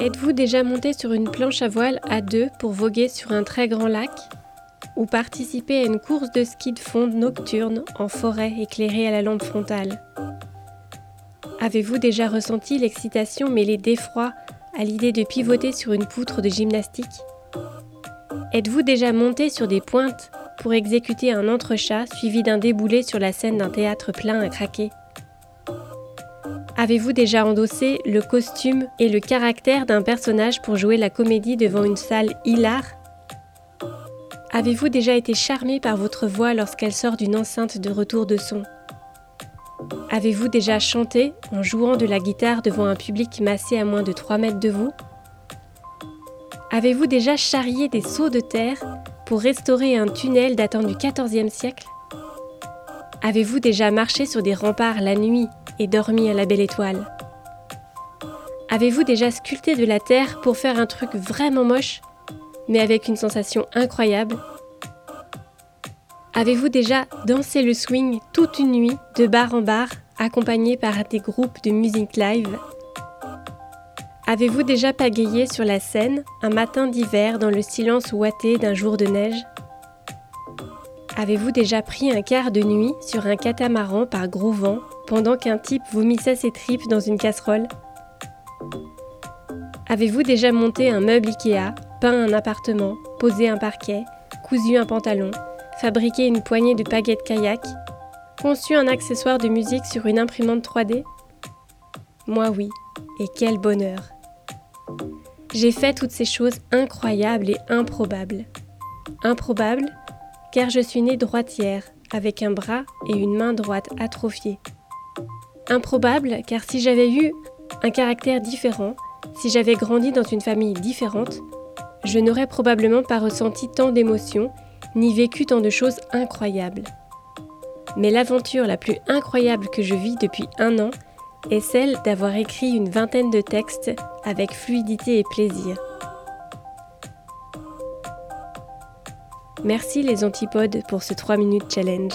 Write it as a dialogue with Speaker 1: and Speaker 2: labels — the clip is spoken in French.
Speaker 1: Êtes-vous déjà monté sur une planche à voile à deux pour voguer sur un très grand lac? Ou participer à une course de ski de fond nocturne en forêt éclairée à la lampe frontale? Avez-vous déjà ressenti l'excitation mêlée d'effroi à l'idée de pivoter sur une poutre de gymnastique? Êtes-vous déjà monté sur des pointes pour exécuter un entrechat suivi d'un déboulé sur la scène d'un théâtre plein à craquer? Avez-vous déjà endossé le costume et le caractère d'un personnage pour jouer la comédie devant une salle hilar? Avez-vous déjà été charmé par votre voix lorsqu'elle sort d'une enceinte de retour de son? Avez-vous déjà chanté en jouant de la guitare devant un public massé à moins de 3 mètres de vous? Avez-vous déjà charrié des seaux de terre pour restaurer un tunnel datant du XIVe siècle? Avez-vous déjà marché sur des remparts la nuit et dormi à la belle étoile. Avez-vous déjà sculpté de la terre pour faire un truc vraiment moche, mais avec une sensation incroyable? Avez-vous déjà dansé le swing toute une nuit, de bar en bar, accompagné par des groupes de musique live? Avez-vous déjà pagayé sur la Seine un matin d'hiver dans le silence ouaté d'un jour de neige? Avez-vous déjà pris un quart de nuit sur un catamaran par gros vent pendant qu'un type vomissait ses tripes dans une casserole Avez-vous déjà monté un meuble Ikea, peint un appartement, posé un parquet, cousu un pantalon, fabriqué une poignée de paguettes kayak, conçu un accessoire de musique sur une imprimante 3D Moi oui, et quel bonheur J'ai fait toutes ces choses incroyables et improbables. Improbables car je suis née droitière, avec un bras et une main droite atrophiée. Improbable, car si j'avais eu un caractère différent, si j'avais grandi dans une famille différente, je n'aurais probablement pas ressenti tant d'émotions, ni vécu tant de choses incroyables. Mais l'aventure la plus incroyable que je vis depuis un an est celle d'avoir écrit une vingtaine de textes avec fluidité et plaisir. Merci les antipodes pour ce 3 minutes challenge.